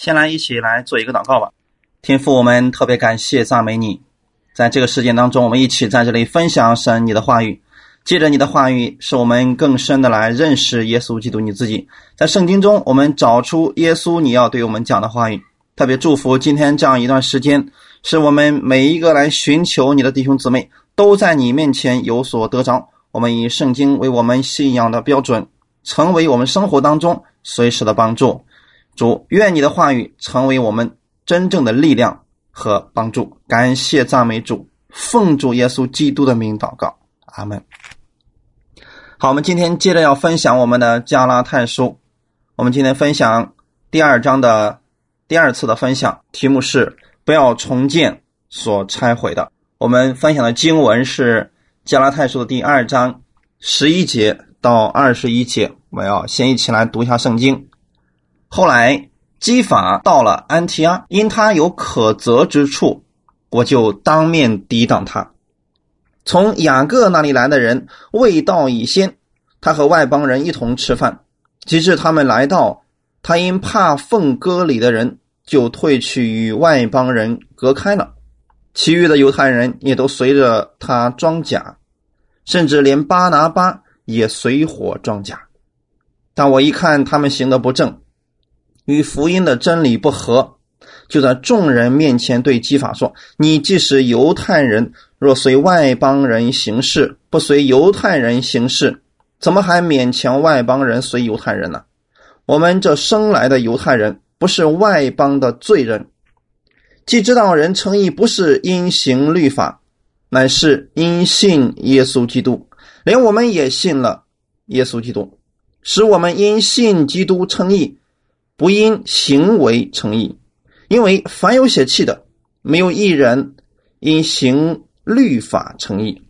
先来一起来做一个祷告吧，天父，我们特别感谢赞美你，在这个事件当中，我们一起在这里分享神你的话语，借着你的话语，使我们更深的来认识耶稣基督你自己。在圣经中，我们找出耶稣你要对我们讲的话语，特别祝福今天这样一段时间，使我们每一个来寻求你的弟兄姊妹都在你面前有所得着。我们以圣经为我们信仰的标准，成为我们生活当中随时的帮助。主，愿你的话语成为我们真正的力量和帮助。感谢赞美主，奉主耶稣基督的名祷告，阿门。好，我们今天接着要分享我们的加拉太书。我们今天分享第二章的第二次的分享，题目是“不要重建所拆毁的”。我们分享的经文是加拉太书的第二章十一节到二十一节。我要先一起来读一下圣经。后来，基法到了安提阿，因他有可责之处，我就当面抵挡他。从雅各那里来的人未到已先，他和外邦人一同吃饭。及至他们来到，他因怕奉割礼的人，就退去与外邦人隔开了。其余的犹太人也都随着他装甲，甚至连巴拿巴也随火装甲。但我一看他们行的不正。与福音的真理不合，就在众人面前对基法说：“你既是犹太人，若随外邦人行事，不随犹太人行事，怎么还勉强外邦人随犹太人呢？我们这生来的犹太人，不是外邦的罪人，既知道人称义不是因行律法，乃是因信耶稣基督，连我们也信了耶稣基督，使我们因信基督称义。”不因行为成义，因为凡有血气的，没有一人因行律法成义。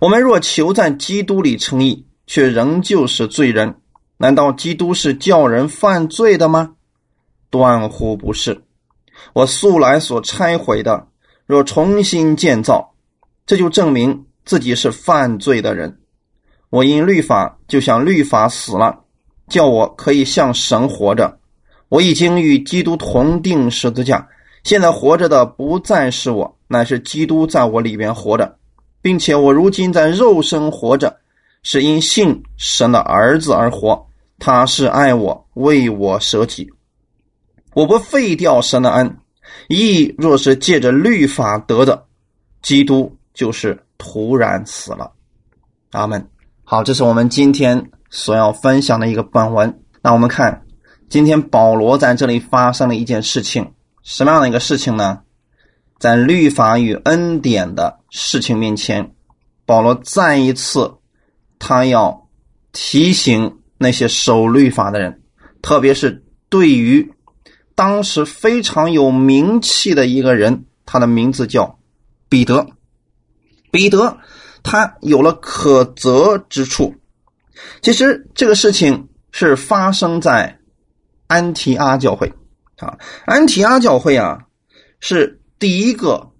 我们若求在基督里称义，却仍旧是罪人，难道基督是叫人犯罪的吗？断乎不是。我素来所拆毁的，若重新建造，这就证明自己是犯罪的人。我因律法，就像律法死了。叫我可以向神活着，我已经与基督同定十字架。现在活着的不再是我，乃是基督在我里边活着，并且我如今在肉身活着，是因信神的儿子而活。他是爱我，为我舍己。我不废掉神的恩，义若是借着律法得的，基督就是突然死了。阿门。好，这是我们今天。所要分享的一个本文，那我们看，今天保罗在这里发生了一件事情，什么样的一个事情呢？在律法与恩典的事情面前，保罗再一次，他要提醒那些守律法的人，特别是对于当时非常有名气的一个人，他的名字叫彼得，彼得他有了可责之处。其实这个事情是发生在安提阿教会啊，安提阿教会啊是第一个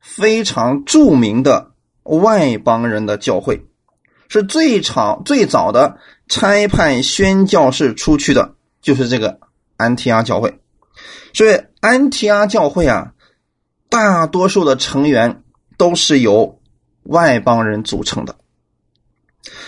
非常著名的外邦人的教会，是最早最早的差派宣教士出去的，就是这个安提阿教会。所以安提阿教会啊，大多数的成员都是由外邦人组成的。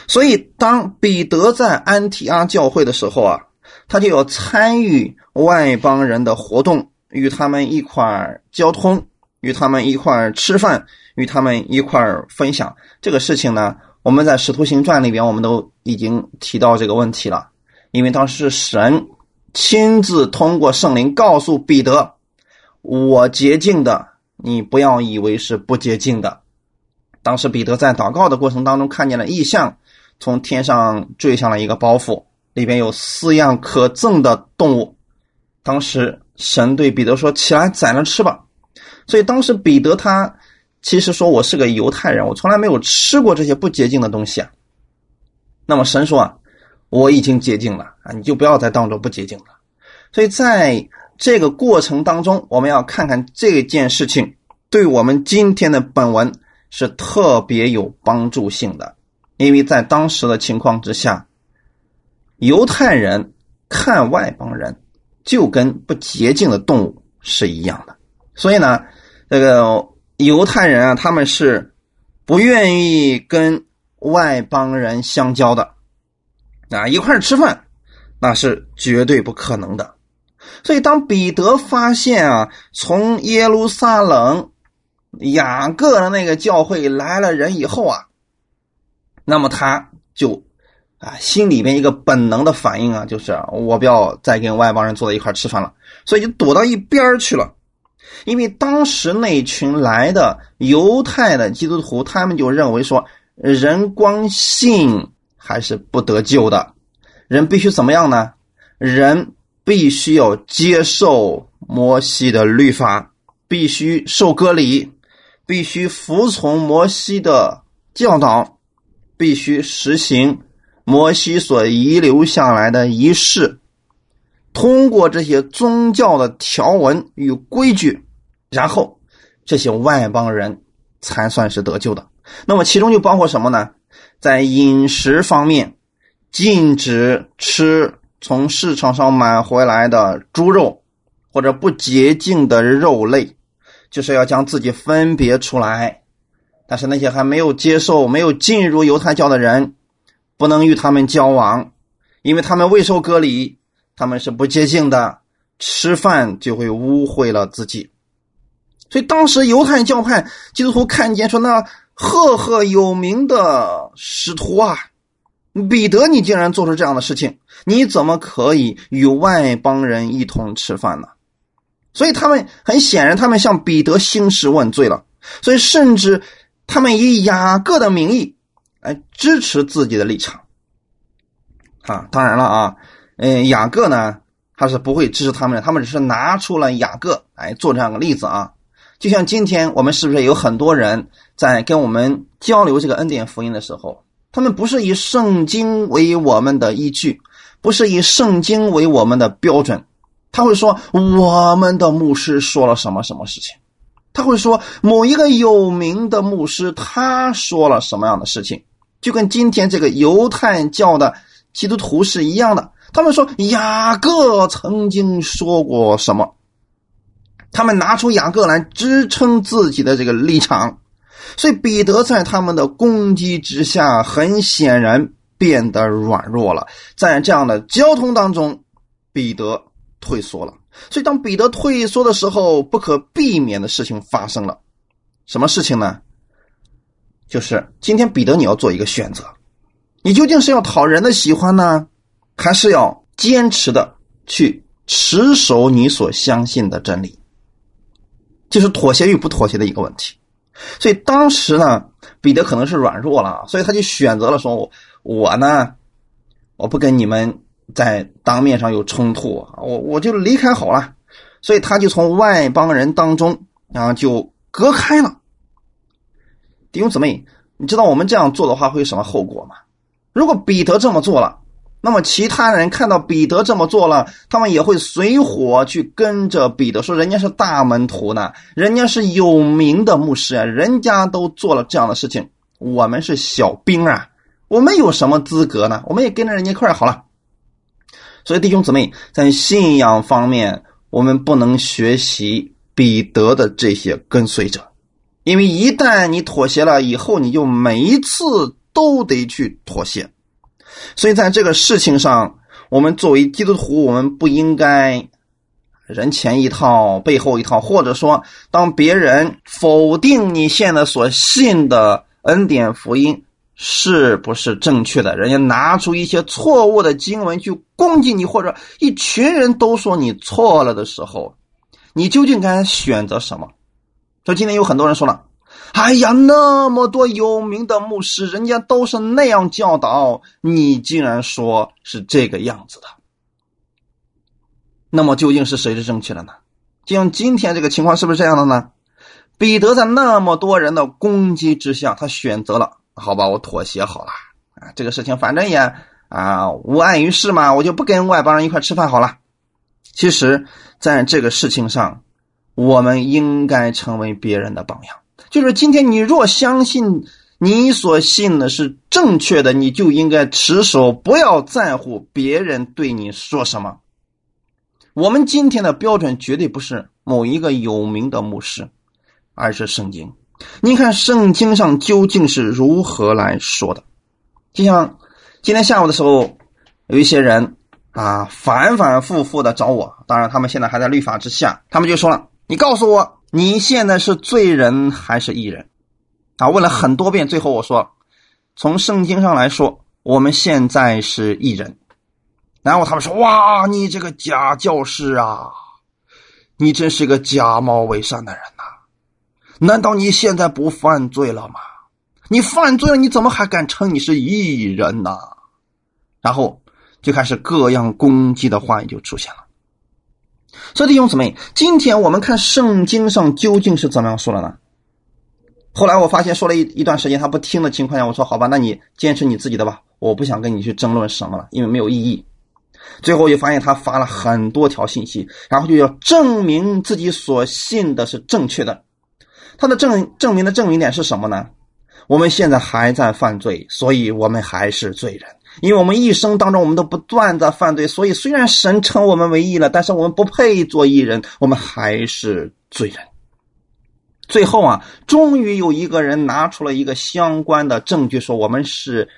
所以，当彼得在安提阿教会的时候啊，他就要参与外邦人的活动，与他们一块儿交通，与他们一块儿吃饭，与他们一块儿分享这个事情呢。我们在《使徒行传》里边，我们都已经提到这个问题了。因为当时神亲自通过圣灵告诉彼得：“我洁净的，你不要以为是不洁净的。”当时彼得在祷告的过程当中看见了异象，从天上坠下了一个包袱，里边有四样可憎的动物。当时神对彼得说：“起来宰了吃吧。”所以当时彼得他其实说：“我是个犹太人，我从来没有吃过这些不洁净的东西啊。”那么神说：“啊，我已经洁净了啊，你就不要再当做不洁净了。”所以在这个过程当中，我们要看看这件事情对我们今天的本文。是特别有帮助性的，因为在当时的情况之下，犹太人看外邦人就跟不洁净的动物是一样的。所以呢，这个犹太人啊，他们是不愿意跟外邦人相交的啊，一块吃饭那是绝对不可能的。所以，当彼得发现啊，从耶路撒冷雅各的那个教会来了人以后啊，那么他就啊，心里边一个本能的反应啊，就是我不要再跟外邦人坐在一块吃饭了，所以就躲到一边去了。因为当时那群来的犹太的基督徒，他们就认为说，人光信还是不得救的，人必须怎么样呢？人。必须要接受摩西的律法，必须受割礼，必须服从摩西的教导，必须实行摩西所遗留下来的仪式。通过这些宗教的条文与规矩，然后这些外邦人才算是得救的。那么其中就包括什么呢？在饮食方面，禁止吃。从市场上买回来的猪肉，或者不洁净的肉类，就是要将自己分别出来。但是那些还没有接受、没有进入犹太教的人，不能与他们交往，因为他们未受隔离，他们是不洁净的，吃饭就会污秽了自己。所以当时犹太教派基督徒看见说：“那赫赫有名的使徒啊！”彼得，你竟然做出这样的事情，你怎么可以与外邦人一同吃饭呢？所以他们很显然，他们向彼得兴师问罪了。所以甚至他们以雅各的名义来支持自己的立场。啊，当然了啊，嗯，雅各呢，他是不会支持他们的，他们只是拿出了雅各来做这样的例子啊。就像今天我们是不是有很多人在跟我们交流这个恩典福音的时候？他们不是以圣经为我们的依据，不是以圣经为我们的标准。他会说我们的牧师说了什么什么事情，他会说某一个有名的牧师他说了什么样的事情，就跟今天这个犹太教的基督徒是一样的。他们说雅各曾经说过什么，他们拿出雅各来支撑自己的这个立场。所以彼得在他们的攻击之下，很显然变得软弱了。在这样的交通当中，彼得退缩了。所以当彼得退缩的时候，不可避免的事情发生了。什么事情呢？就是今天彼得你要做一个选择，你究竟是要讨人的喜欢呢，还是要坚持的去持守你所相信的真理？就是妥协与不妥协的一个问题。所以当时呢，彼得可能是软弱了，所以他就选择了说：“我我呢，我不跟你们在当面上有冲突，我我就离开好了。”所以他就从外邦人当中啊就隔开了。弟兄姊妹，你知道我们这样做的话会有什么后果吗？如果彼得这么做了。那么其他人看到彼得这么做了，他们也会随火去跟着彼得，说人家是大门徒呢，人家是有名的牧师啊，人家都做了这样的事情，我们是小兵啊，我们有什么资格呢？我们也跟着人家一块好了。所以弟兄姊妹，在信仰方面，我们不能学习彼得的这些跟随者，因为一旦你妥协了以后，你就每一次都得去妥协。所以，在这个事情上，我们作为基督徒，我们不应该人前一套，背后一套，或者说，当别人否定你现在所信的恩典福音是不是正确的，人家拿出一些错误的经文去攻击你，或者一群人都说你错了的时候，你究竟该选择什么？就今天有很多人说了。哎呀，那么多有名的牧师，人家都是那样教导，你竟然说是这个样子的，那么究竟是谁是正确的呢？就像今天这个情况是不是这样的呢？彼得在那么多人的攻击之下，他选择了好吧，我妥协好了啊，这个事情反正也啊无碍于事嘛，我就不跟外邦人一块吃饭好了。其实，在这个事情上，我们应该成为别人的榜样。就是今天，你若相信你所信的是正确的，你就应该持守，不要在乎别人对你说什么。我们今天的标准绝对不是某一个有名的牧师，而是圣经。你看圣经上究竟是如何来说的？就像今天下午的时候，有一些人啊反反复复的找我，当然他们现在还在律法之下，他们就说了：“你告诉我，你现在是罪人还是义人？”啊，问了很多遍，最后我说：“从圣经上来说，我们现在是义人。”然后他们说：“哇，你这个假教师啊，你真是个假冒伪善的人！”难道你现在不犯罪了吗？你犯罪了，你怎么还敢称你是异人呢？然后就开始各样攻击的话语就出现了。所以弟兄姊妹，今天我们看圣经上究竟是怎么样说的呢？后来我发现说了一一段时间他不听的情况下，我说好吧，那你坚持你自己的吧，我不想跟你去争论什么了，因为没有意义。最后就发现他发了很多条信息，然后就要证明自己所信的是正确的。他的证证明的证明点是什么呢？我们现在还在犯罪，所以我们还是罪人。因为我们一生当中，我们都不断的犯罪，所以虽然神称我们为义了，但是我们不配做义人，我们还是罪人。最后啊，终于有一个人拿出了一个相关的证据，说我们是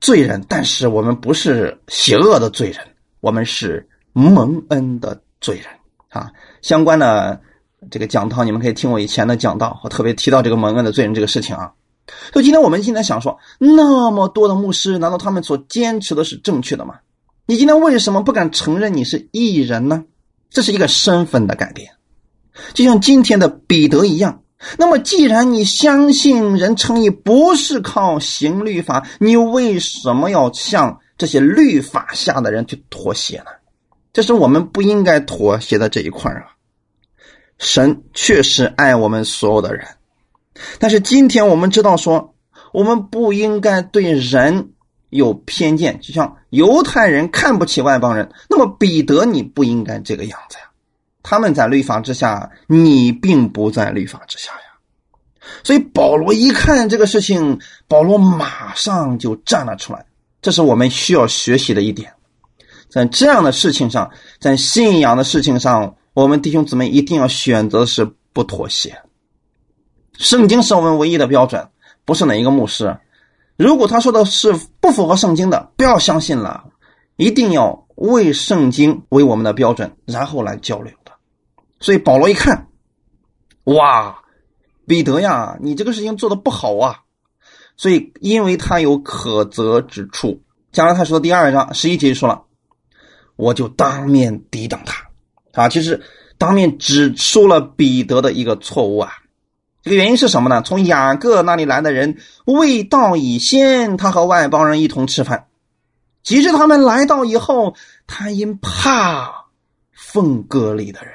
罪人，但是我们不是邪恶的罪人，我们是蒙恩的罪人啊。相关的。这个讲堂，你们可以听我以前的讲道，我特别提到这个蒙恩的罪人这个事情啊。所以今天我们今天想说，那么多的牧师，难道他们所坚持的是正确的吗？你今天为什么不敢承认你是异人呢？这是一个身份的改变，就像今天的彼得一样。那么既然你相信人称义不是靠行律法，你为什么要向这些律法下的人去妥协呢？这是我们不应该妥协的这一块啊。神确实爱我们所有的人，但是今天我们知道说，我们不应该对人有偏见，就像犹太人看不起外邦人，那么彼得你不应该这个样子呀。他们在律法之下，你并不在律法之下呀。所以保罗一看这个事情，保罗马上就站了出来，这是我们需要学习的一点，在这样的事情上，在信仰的事情上。我们弟兄姊妹一定要选择是不妥协。圣经是我们唯一的标准，不是哪一个牧师。如果他说的是不符合圣经的，不要相信了。一定要为圣经为我们的标准，然后来交流的。所以保罗一看，哇，彼得呀，你这个事情做的不好啊！所以因为他有可责之处，加拉太书的第二章十一节说了，我就当面抵挡他。啊，其实当面指出了彼得的一个错误啊！这个原因是什么呢？从雅各那里来的人未到以先，他和外邦人一同吃饭；即使他们来到以后，他因怕奉割礼的人。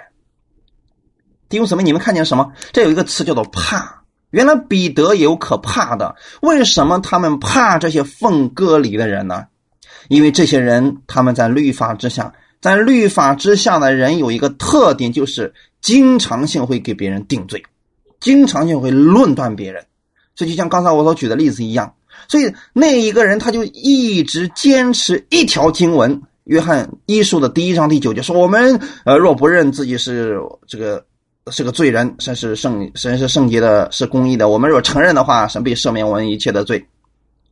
弟兄姊妹，你们看见什么？这有一个词叫做“怕”。原来彼得也有可怕的。为什么他们怕这些奉割礼的人呢？因为这些人他们在律法之下。在律法之下的人有一个特点，就是经常性会给别人定罪，经常性会论断别人。这就像刚才我所举的例子一样。所以那一个人他就一直坚持一条经文，《约翰一书》的第一章第九节说：“我们呃若不认自己是这个是个罪人，神是圣神是圣洁的，是公义的。我们若承认的话，神必赦免我们一切的罪。”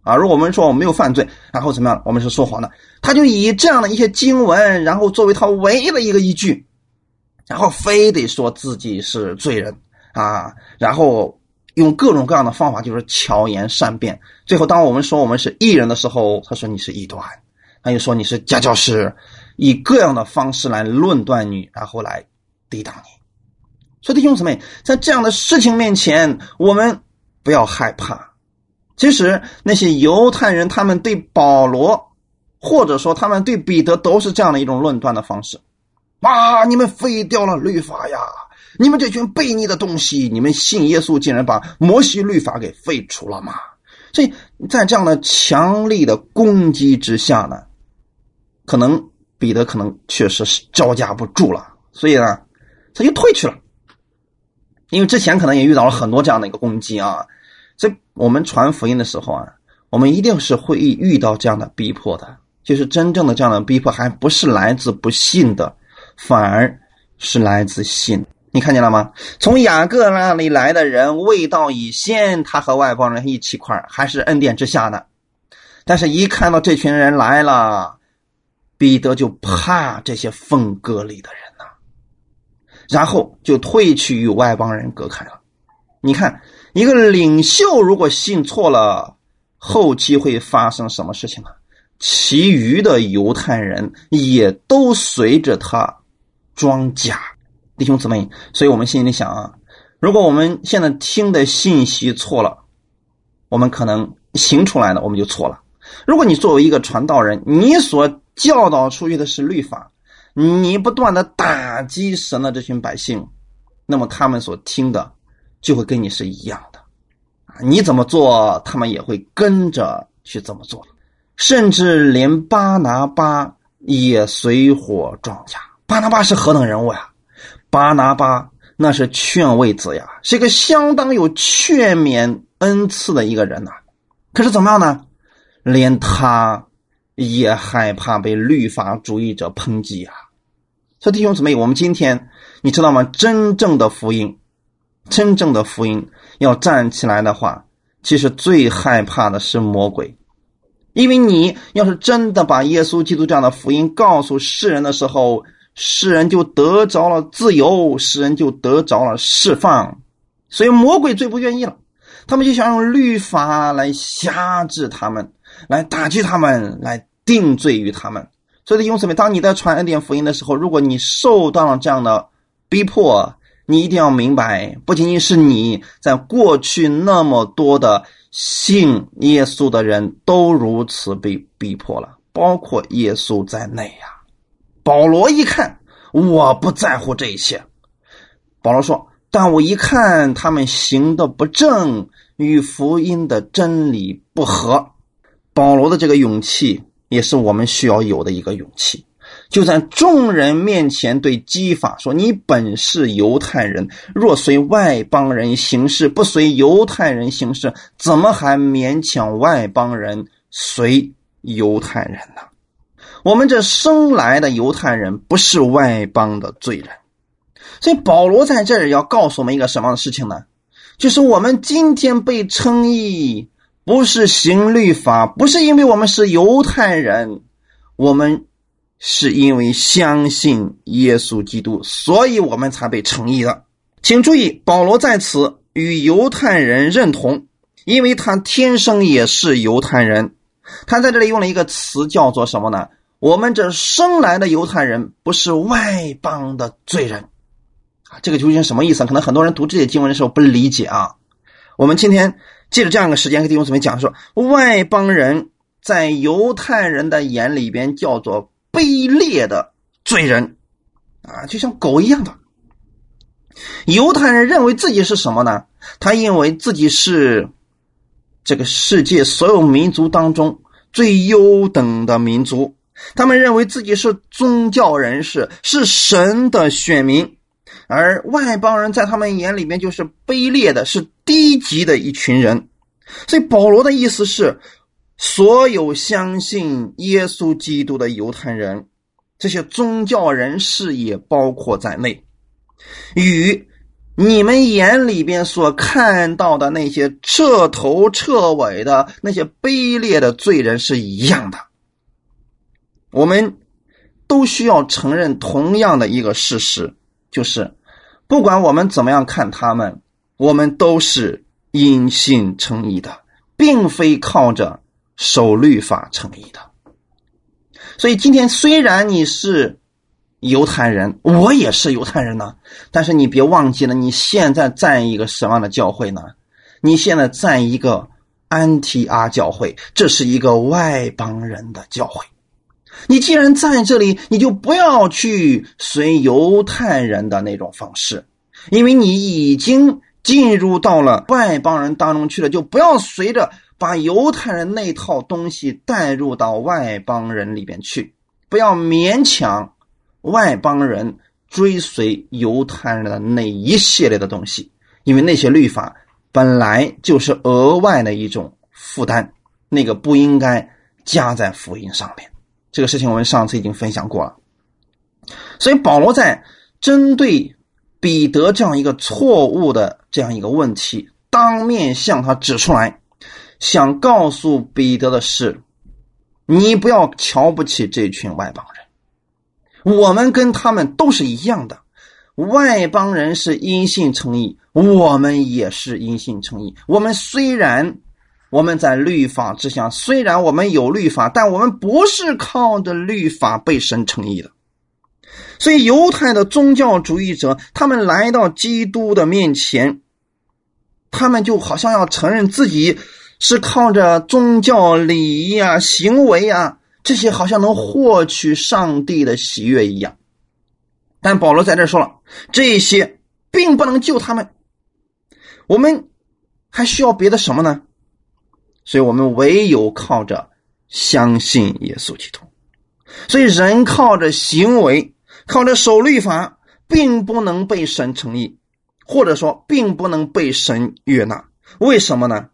啊，如果我们说我们没有犯罪，然后怎么样？我们是说谎的。他就以这样的一些经文，然后作为他唯一的一个依据，然后非得说自己是罪人啊，然后用各种各样的方法，就是巧言善辩。最后，当我们说我们是异人的时候，他说你是异端，他又说你是假教师，以各样的方式来论断你，然后来抵挡你。所以弟兄姊妹，在这样的事情面前，我们不要害怕。其实那些犹太人，他们对保罗，或者说他们对彼得，都是这样的一种论断的方式。啊，你们废掉了律法呀！你们这群悖逆的东西！你们信耶稣，竟然把摩西律法给废除了吗？所以在这样的强力的攻击之下呢，可能彼得可能确实是招架不住了，所以呢，他就退去了。因为之前可能也遇到了很多这样的一个攻击啊。我们传福音的时候啊，我们一定是会遇到这样的逼迫的，就是真正的这样的逼迫，还不是来自不信的，反而是来自信。你看见了吗？从雅各那里来的人，未到已先，他和外邦人一起块还是恩典之下的。但是，一看到这群人来了，彼得就怕这些奉割里的人呐，然后就退去与外邦人隔开了。你看，一个领袖如果信错了，后期会发生什么事情呢？其余的犹太人也都随着他装假。弟兄姊妹，所以我们心里想啊，如果我们现在听的信息错了，我们可能行出来的我们就错了。如果你作为一个传道人，你所教导出去的是律法，你不断的打击神的这群百姓，那么他们所听的就会跟你是一样的！你怎么做，他们也会跟着去这么做，甚至连巴拿巴也随火撞甲。巴拿巴是何等人物呀？巴拿巴那是劝慰子呀，是一个相当有劝勉恩赐的一个人呐。可是怎么样呢？连他也害怕被律法主义者抨击啊。所以弟兄姊妹，我们今天你知道吗？真正的福音，真正的福音要站起来的话，其实最害怕的是魔鬼，因为你要是真的把耶稣基督这样的福音告诉世人的时候。世人就得着了自由，世人就得着了释放，所以魔鬼最不愿意了。他们就想用律法来辖制他们，来打击他们，来定罪于他们。所以弟兄姊妹，当你在传恩典福音的时候，如果你受到了这样的逼迫，你一定要明白，不仅仅是你在过去那么多的信耶稣的人都如此被逼迫了，包括耶稣在内呀。保罗一看，我不在乎这一切。保罗说：“但我一看他们行的不正，与福音的真理不合。”保罗的这个勇气，也是我们需要有的一个勇气。就在众人面前对基法说：“你本是犹太人，若随外邦人行事，不随犹太人行事，怎么还勉强外邦人随犹太人呢？”我们这生来的犹太人不是外邦的罪人，所以保罗在这儿要告诉我们一个什么样的事情呢？就是我们今天被称义，不是行律法，不是因为我们是犹太人，我们是因为相信耶稣基督，所以我们才被称义的。请注意，保罗在此与犹太人认同，因为他天生也是犹太人。他在这里用了一个词，叫做什么呢？我们这生来的犹太人不是外邦的罪人，啊，这个究竟什么意思？可能很多人读这些经文的时候不理解啊。我们今天借着这样一个时间，跟弟兄姊妹讲说，外邦人在犹太人的眼里边叫做卑劣的罪人，啊，就像狗一样的。犹太人认为自己是什么呢？他认为自己是这个世界所有民族当中最优等的民族。他们认为自己是宗教人士，是神的选民，而外邦人在他们眼里面就是卑劣的，是低级的一群人。所以保罗的意思是，所有相信耶稣基督的犹太人，这些宗教人士也包括在内，与你们眼里边所看到的那些彻头彻尾的那些卑劣的罪人是一样的。我们都需要承认同样的一个事实，就是不管我们怎么样看他们，我们都是因信称义的，并非靠着守律法称义的。所以今天虽然你是犹太人，我也是犹太人呢，但是你别忘记了，你现在在一个什么样的教会呢？你现在在一个安提阿教会，这是一个外邦人的教会。你既然在这里，你就不要去随犹太人的那种方式，因为你已经进入到了外邦人当中去了，就不要随着把犹太人那套东西带入到外邦人里边去，不要勉强外邦人追随犹太人的那一系列的东西，因为那些律法本来就是额外的一种负担，那个不应该加在福音上面。这个事情我们上次已经分享过了。所以保罗在针对彼得这样一个错误的这样一个问题，当面向他指出来，想告诉彼得的是：你不要瞧不起这群外邦人，我们跟他们都是一样的。外邦人是因信称义，我们也是因信称义。我们虽然我们在律法之下，虽然我们有律法，但我们不是靠着律法被神称义的。所以，犹太的宗教主义者，他们来到基督的面前，他们就好像要承认自己是靠着宗教礼仪啊、行为啊这些，好像能获取上帝的喜悦一样。但保罗在这说了，这些并不能救他们，我们还需要别的什么呢？所以我们唯有靠着相信耶稣基督。所以人靠着行为，靠着守律法，并不能被神称义，或者说并不能被神悦纳。为什么呢？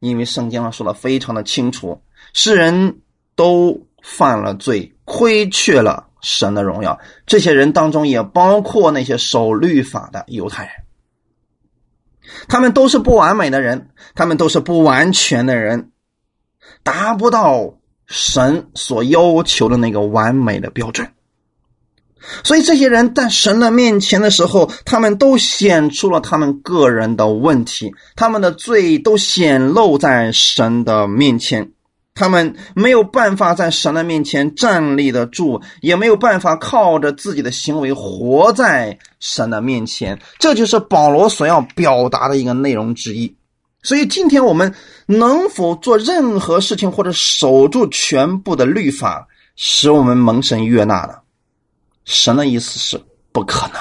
因为圣经上说的非常的清楚，世人都犯了罪，亏缺了。神的荣耀，这些人当中也包括那些守律法的犹太人，他们都是不完美的人，他们都是不完全的人，达不到神所要求的那个完美的标准。所以，这些人在神的面前的时候，他们都显出了他们个人的问题，他们的罪都显露在神的面前。他们没有办法在神的面前站立得住，也没有办法靠着自己的行为活在神的面前。这就是保罗所要表达的一个内容之一。所以，今天我们能否做任何事情，或者守住全部的律法，使我们蒙神悦纳呢？神的意思是不可能，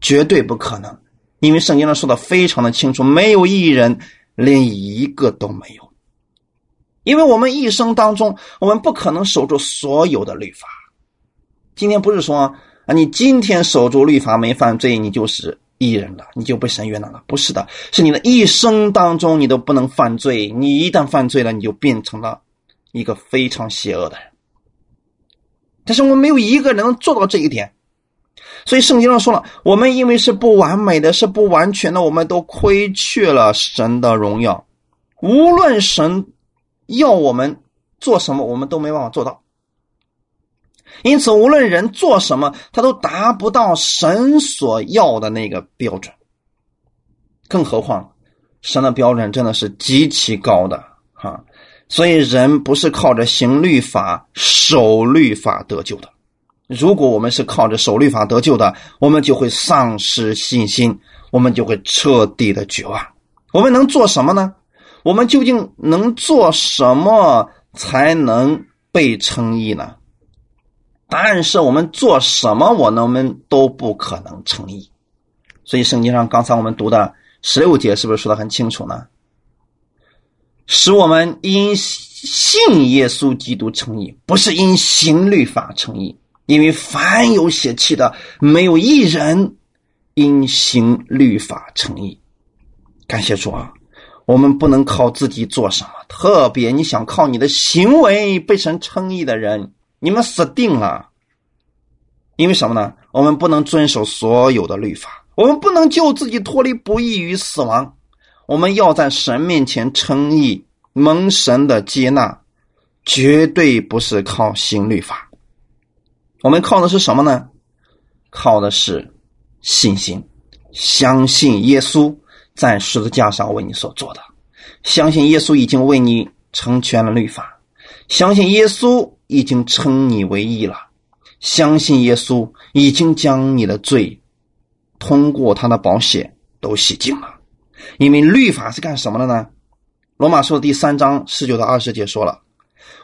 绝对不可能，因为圣经上说的非常的清楚，没有一人，连一个都没有。因为我们一生当中，我们不可能守住所有的律法。今天不是说啊，你今天守住律法没犯罪，你就是艺人了，你就被神悦纳了。不是的，是你的一生当中你都不能犯罪。你一旦犯罪了，你就变成了一个非常邪恶的人。但是我们没有一个能做到这一点，所以圣经上说了，我们因为是不完美的，是不完全的，我们都亏缺了神的荣耀。无论神。要我们做什么，我们都没办法做到。因此，无论人做什么，他都达不到神所要的那个标准。更何况，神的标准真的是极其高的哈。所以，人不是靠着行律法、守律法得救的。如果我们是靠着守律法得救的，我们就会丧失信心，我们就会彻底的绝望。我们能做什么呢？我们究竟能做什么才能被称义呢？答案是我们做什么，我们都不可能称义。所以圣经上刚才我们读的十六节是不是说的很清楚呢？使我们因信耶稣基督称义，不是因行律法称义，因为凡有血气的，没有一人因行律法称义。感谢主啊！我们不能靠自己做什么，特别你想靠你的行为被神称义的人，你们死定了。因为什么呢？我们不能遵守所有的律法，我们不能救自己脱离不义与死亡。我们要在神面前称义，蒙神的接纳，绝对不是靠行律法。我们靠的是什么呢？靠的是信心，相信耶稣。在十字架上为你所做的，相信耶稣已经为你成全了律法，相信耶稣已经称你为义了，相信耶稣已经将你的罪通过他的宝血都洗净了。因为律法是干什么的呢？罗马书的第三章十九到二十节说了，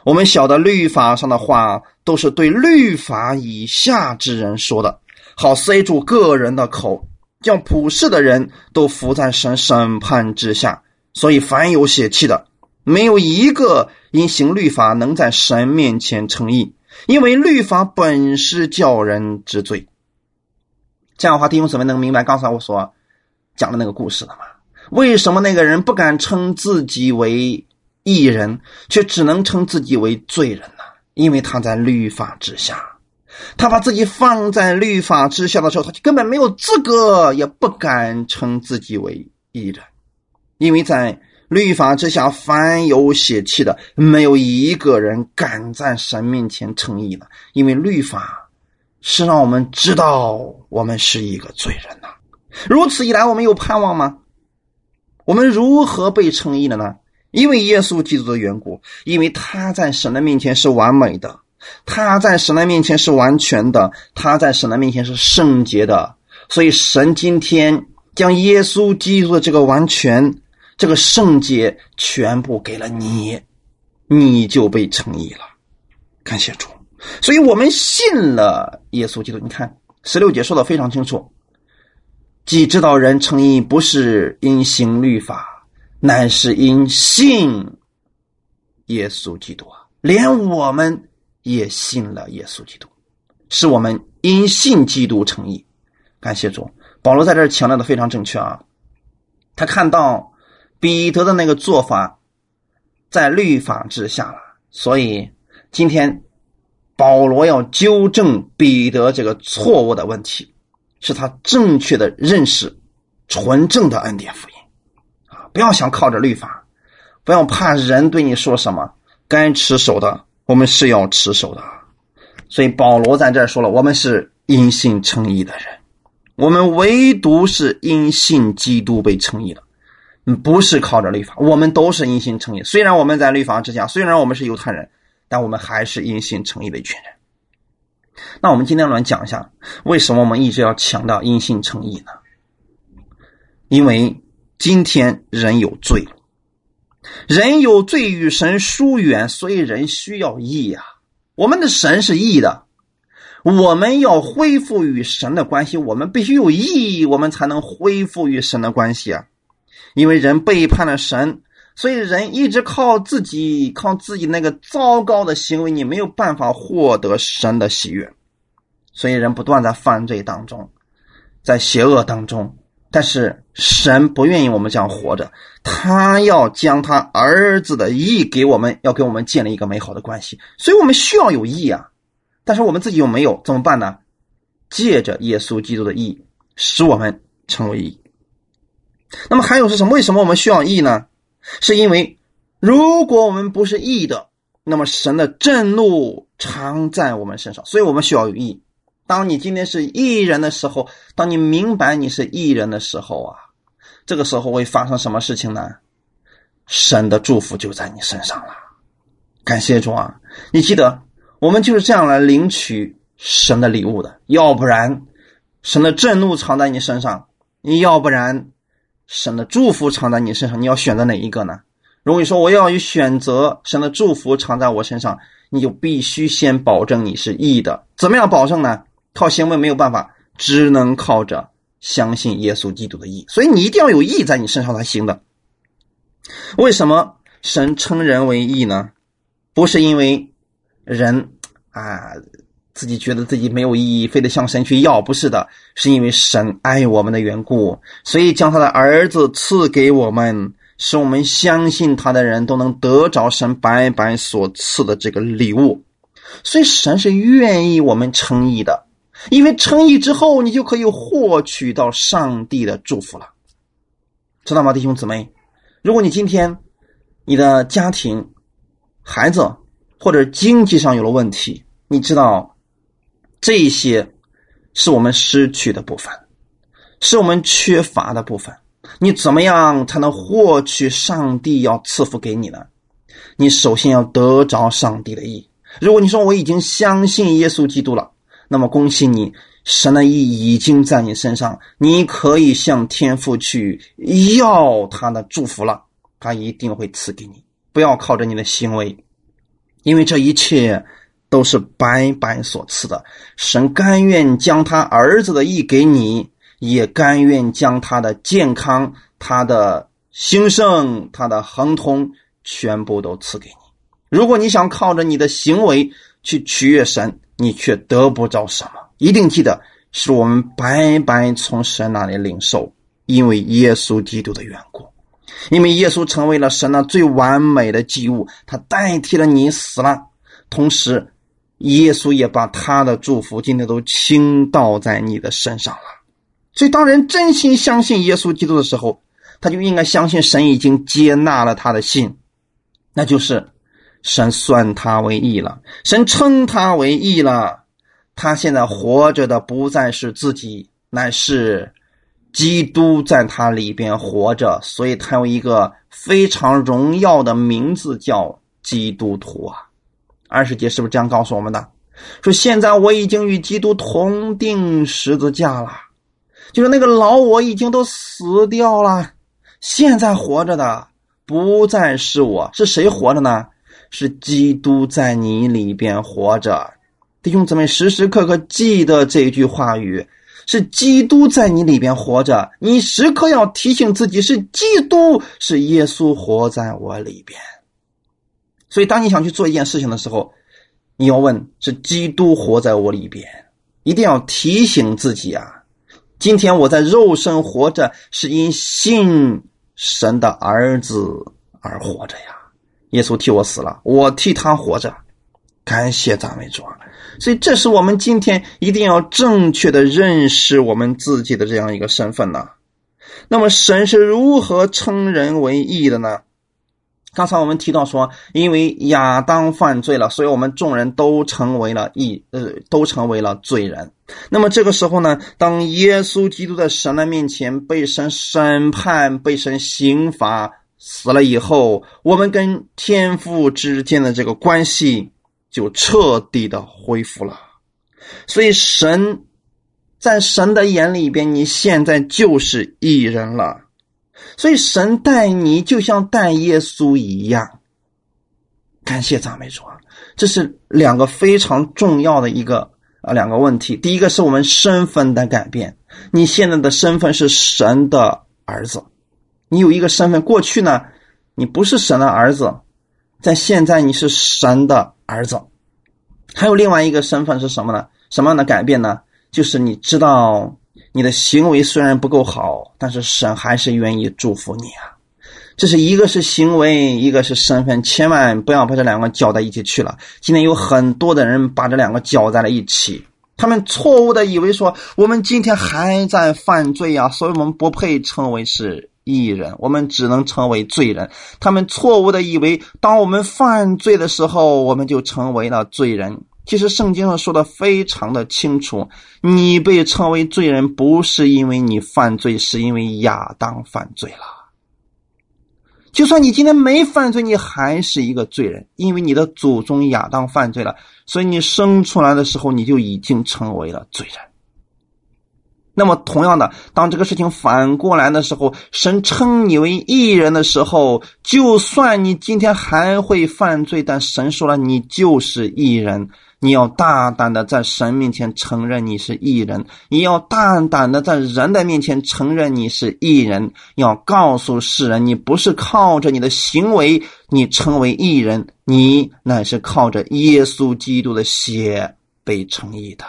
我们晓得律法上的话都是对律法以下之人说的，好塞住个人的口。将普世的人都伏在神审判之下，所以凡有血气的，没有一个因行律法能在神面前称义，因为律法本是叫人知罪。这样的话，弟兄姊妹能明白刚才我所讲的那个故事了吗？为什么那个人不敢称自己为义人，却只能称自己为罪人呢？因为他在律法之下。他把自己放在律法之下的时候，他就根本没有资格，也不敢称自己为义人，因为在律法之下，凡有血气的，没有一个人敢在神面前称义的，因为律法是让我们知道我们是一个罪人呐。如此一来，我们有盼望吗？我们如何被称义的呢？因为耶稣基督的缘故，因为他在神的面前是完美的。他在神的面前是完全的，他在神的面前是圣洁的，所以神今天将耶稣基督的这个完全、这个圣洁全部给了你，你就被称义了。感谢主，所以我们信了耶稣基督。你看十六节说的非常清楚，既知道人称义不是因行律法，乃是因信耶稣基督啊，连我们。也信了耶稣基督，是我们因信基督成义。感谢主，保罗在这强调的非常正确啊。他看到彼得的那个做法在律法之下了，所以今天保罗要纠正彼得这个错误的问题，是他正确的认识纯正的恩典福音啊！不要想靠着律法，不要怕人对你说什么，该持守的。我们是要持守的，所以保罗在这儿说了：我们是因信称义的人，我们唯独是因信基督被称义的，不是靠着律法。我们都是因信称义。虽然我们在律法之下，虽然我们是犹太人，但我们还是因信称义的一群人。那我们今天来讲一下，为什么我们一直要强调因信称义呢？因为今天人有罪。人有罪与神疏远，所以人需要义呀。我们的神是义的，我们要恢复与神的关系，我们必须有义，我们才能恢复与神的关系啊。因为人背叛了神，所以人一直靠自己，靠自己那个糟糕的行为，你没有办法获得神的喜悦。所以人不断在犯罪当中，在邪恶当中。但是神不愿意我们这样活着，他要将他儿子的义给我们，要给我们建立一个美好的关系，所以我们需要有义啊。但是我们自己又没有，怎么办呢？借着耶稣基督的义，使我们成为义。那么还有是什么？为什么我们需要义呢？是因为如果我们不是义的，那么神的震怒常在我们身上，所以我们需要有义。当你今天是义人的时候，当你明白你是义人的时候啊，这个时候会发生什么事情呢？神的祝福就在你身上了。感谢主啊！你记得，我们就是这样来领取神的礼物的。要不然，神的震怒藏在你身上；你要不然，神的祝福藏在你身上。你要选择哪一个呢？如果你说我要有选择，神的祝福藏在我身上，你就必须先保证你是义的。怎么样保证呢？靠行为没有办法，只能靠着相信耶稣基督的义。所以你一定要有义在你身上才行的。为什么神称人为义呢？不是因为人啊自己觉得自己没有意义，非得向神去要，不是的，是因为神爱我们的缘故，所以将他的儿子赐给我们，使我们相信他的人都能得着神白白所赐的这个礼物。所以神是愿意我们称义的。因为称义之后，你就可以获取到上帝的祝福了，知道吗，弟兄姊妹？如果你今天你的家庭、孩子或者经济上有了问题，你知道这些是我们失去的部分，是我们缺乏的部分。你怎么样才能获取上帝要赐福给你呢？你首先要得着上帝的意。如果你说我已经相信耶稣基督了。那么恭喜你，神的意已经在你身上，你可以向天父去要他的祝福了，他一定会赐给你。不要靠着你的行为，因为这一切都是白白所赐的。神甘愿将他儿子的意给你，也甘愿将他的健康、他的兴盛、他的亨通全部都赐给你。如果你想靠着你的行为去取悦神，你却得不着什么，一定记得是我们白白从神那里领受，因为耶稣基督的缘故，因为耶稣成为了神那最完美的祭物，他代替了你死了，同时耶稣也把他的祝福今天都倾倒在你的身上了。所以，当人真心相信耶稣基督的时候，他就应该相信神已经接纳了他的信，那就是神算他为义了，神称他为义了。他现在活着的不再是自己，乃是基督在他里边活着，所以他有一个非常荣耀的名字叫基督徒啊。二十节是不是这样告诉我们的？说现在我已经与基督同定十字架了，就是那个老我已经都死掉了，现在活着的不再是我，是谁活着呢？是基督在你里边活着。弟兄姊妹，时时刻刻记得这句话语：是基督在你里边活着。你时刻要提醒自己，是基督，是耶稣活在我里边。所以，当你想去做一件事情的时候，你要问：是基督活在我里边？一定要提醒自己啊！今天我在肉身活着，是因信神的儿子而活着呀。耶稣替我死了，我替他活着。感谢赞美主啊！所以，这是我们今天一定要正确的认识我们自己的这样一个身份呢。那么，神是如何称人为义的呢？刚才我们提到说，因为亚当犯罪了，所以我们众人都成为了一，呃，都成为了罪人。那么这个时候呢，当耶稣基督在神的面前被神审判、被神刑罚死了以后，我们跟天父之间的这个关系就彻底的恢复了。所以神在神的眼里边，你现在就是义人了。所以神待你就像待耶稣一样，感谢赞美主啊！这是两个非常重要的一个啊两个问题。第一个是我们身份的改变，你现在的身份是神的儿子，你有一个身份。过去呢，你不是神的儿子，在现在你是神的儿子。还有另外一个身份是什么呢？什么样的改变呢？就是你知道。你的行为虽然不够好，但是神还是愿意祝福你啊！这是一个是行为，一个是身份，千万不要把这两个搅在一起去了。今天有很多的人把这两个搅在了一起，他们错误的以为说我们今天还在犯罪啊，所以我们不配称为是艺人，我们只能成为罪人。他们错误的以为，当我们犯罪的时候，我们就成为了罪人。其实圣经上说的非常的清楚，你被称为罪人，不是因为你犯罪，是因为亚当犯罪了。就算你今天没犯罪，你还是一个罪人，因为你的祖宗亚当犯罪了，所以你生出来的时候你就已经成为了罪人。那么，同样的，当这个事情反过来的时候，神称你为义人的时候，就算你今天还会犯罪，但神说了，你就是义人。你要大胆的在神面前承认你是异人，你要大胆的在人的面前承认你是异人，要告诉世人，你不是靠着你的行为你成为异人，你乃是靠着耶稣基督的血被称义的。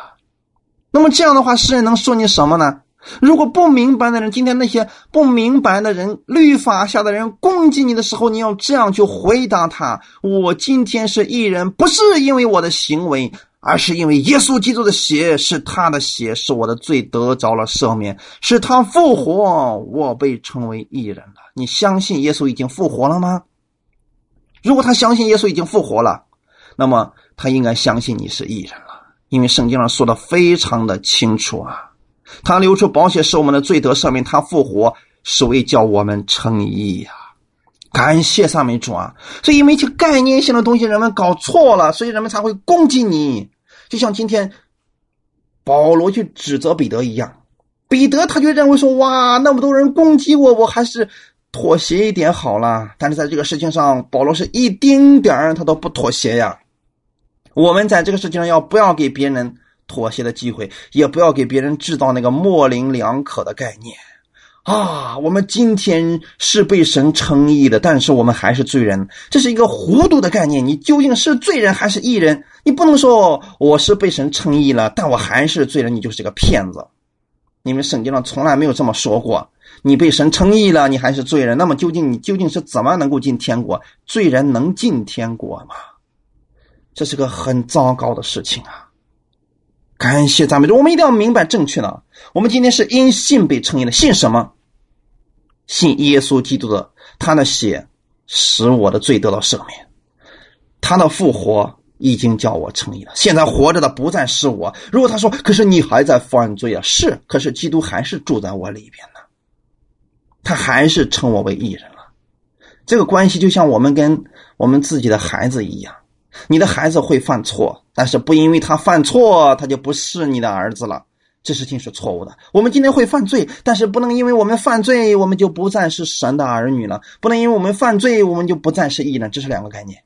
那么这样的话，世人能说你什么呢？如果不明白的人，今天那些不明白的人，律法下的人攻击你的时候，你要这样去回答他：我今天是艺人，不是因为我的行为，而是因为耶稣基督的血是他的血，是我的罪得着了赦免，是他复活，我被称为艺人了。你相信耶稣已经复活了吗？如果他相信耶稣已经复活了，那么他应该相信你是艺人，因为圣经上说的非常的清楚啊。他流出宝血是我们的罪得赦免，他复活是为叫我们称义呀！感谢三位主啊！所以因为一些概念性的东西人们搞错了，所以人们才会攻击你。就像今天保罗去指责彼得一样，彼得他就认为说：“哇，那么多人攻击我，我还是妥协一点好了。”但是在这个事情上，保罗是一丁点儿他都不妥协呀。我们在这个事情上要不要给别人？妥协的机会，也不要给别人制造那个模棱两可的概念啊！我们今天是被神称义的，但是我们还是罪人，这是一个糊涂的概念。你究竟是罪人还是义人？你不能说我是被神称义了，但我还是罪人，你就是个骗子。你们圣经上从来没有这么说过。你被神称义了，你还是罪人，那么究竟你究竟是怎么能够进天国？罪人能进天国吗？这是个很糟糕的事情啊！感谢赞美主，我们一定要明白正确的。我们今天是因信被称义的，信什么？信耶稣基督的，他的血使我的罪得到赦免，他的复活已经叫我称义了。现在活着的不再是我。如果他说：“可是你还在犯罪啊？”是，可是基督还是住在我里边呢，他还是称我为义人了。这个关系就像我们跟我们自己的孩子一样，你的孩子会犯错，但是不因为他犯错，他就不是你的儿子了。这事情是错误的。我们今天会犯罪，但是不能因为我们犯罪，我们就不再是神的儿女了。不能因为我们犯罪，我们就不再是义人。这是两个概念，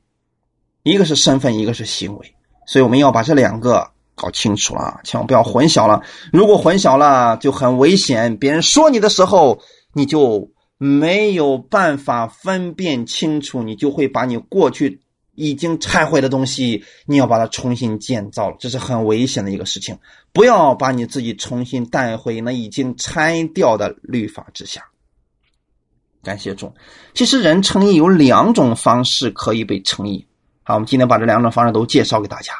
一个是身份，一个是行为。所以我们要把这两个搞清楚了，千万不要混淆了。如果混淆了，就很危险。别人说你的时候，你就没有办法分辨清楚，你就会把你过去。已经拆毁的东西，你要把它重新建造了，这是很危险的一个事情。不要把你自己重新带回那已经拆掉的律法之下。感谢主。其实人称义有两种方式可以被称义。好，我们今天把这两种方式都介绍给大家。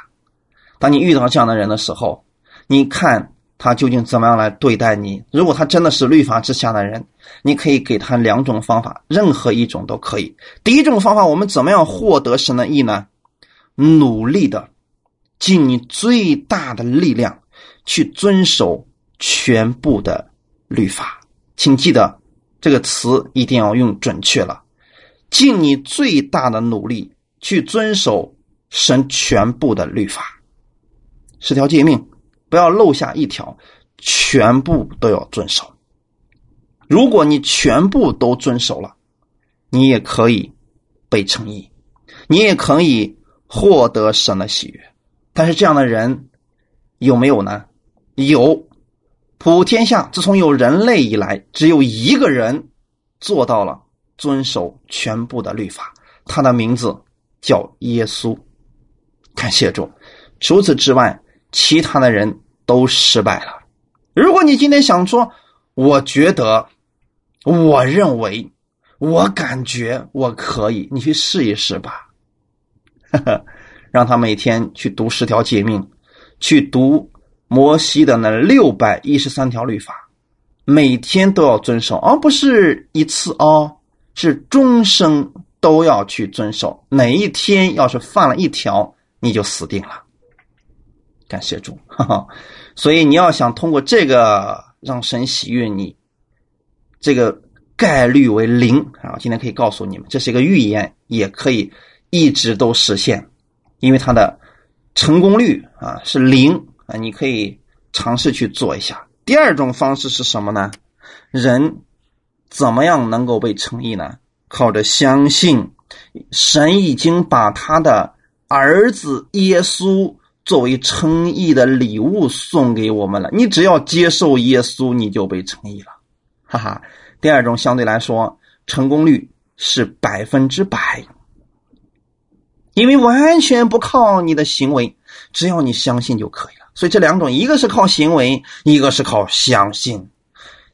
当你遇到这样的人的时候，你看。他究竟怎么样来对待你？如果他真的是律法之下的人，你可以给他两种方法，任何一种都可以。第一种方法，我们怎么样获得神的意呢？努力的，尽你最大的力量去遵守全部的律法。请记得这个词一定要用准确了，尽你最大的努力去遵守神全部的律法，十条诫命。不要漏下一条，全部都要遵守。如果你全部都遵守了，你也可以被称义，你也可以获得神的喜悦。但是这样的人有没有呢？有，普天下自从有人类以来，只有一个人做到了遵守全部的律法，他的名字叫耶稣。感谢主。除此之外。其他的人都失败了。如果你今天想说，我觉得，我认为，我感觉我可以，你去试一试吧。让他每天去读十条诫命，去读摩西的那六百一十三条律法，每天都要遵守，而不是一次哦，是终生都要去遵守。哪一天要是犯了一条，你就死定了。感谢主，哈哈，所以你要想通过这个让神喜悦你，这个概率为零啊！今天可以告诉你们，这是一个预言，也可以一直都实现，因为它的成功率啊是零啊！你可以尝试去做一下。第二种方式是什么呢？人怎么样能够被称义呢？靠着相信神已经把他的儿子耶稣。作为称义的礼物送给我们了，你只要接受耶稣，你就被称义了，哈哈。第二种相对来说成功率是百分之百，因为完全不靠你的行为，只要你相信就可以了。所以这两种，一个是靠行为，一个是靠相信。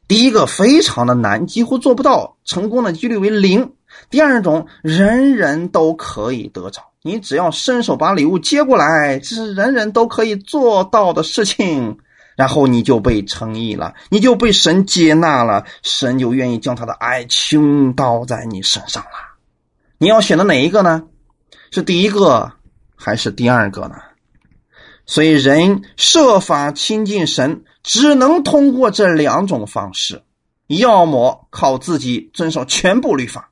第一个非常的难，几乎做不到，成功的几率为零。第二种，人人都可以得着。你只要伸手把礼物接过来，这是人人都可以做到的事情，然后你就被诚意了，你就被神接纳了，神就愿意将他的爱倾倒在你身上了。你要选择哪一个呢？是第一个还是第二个呢？所以人设法亲近神，只能通过这两种方式：要么靠自己遵守全部律法，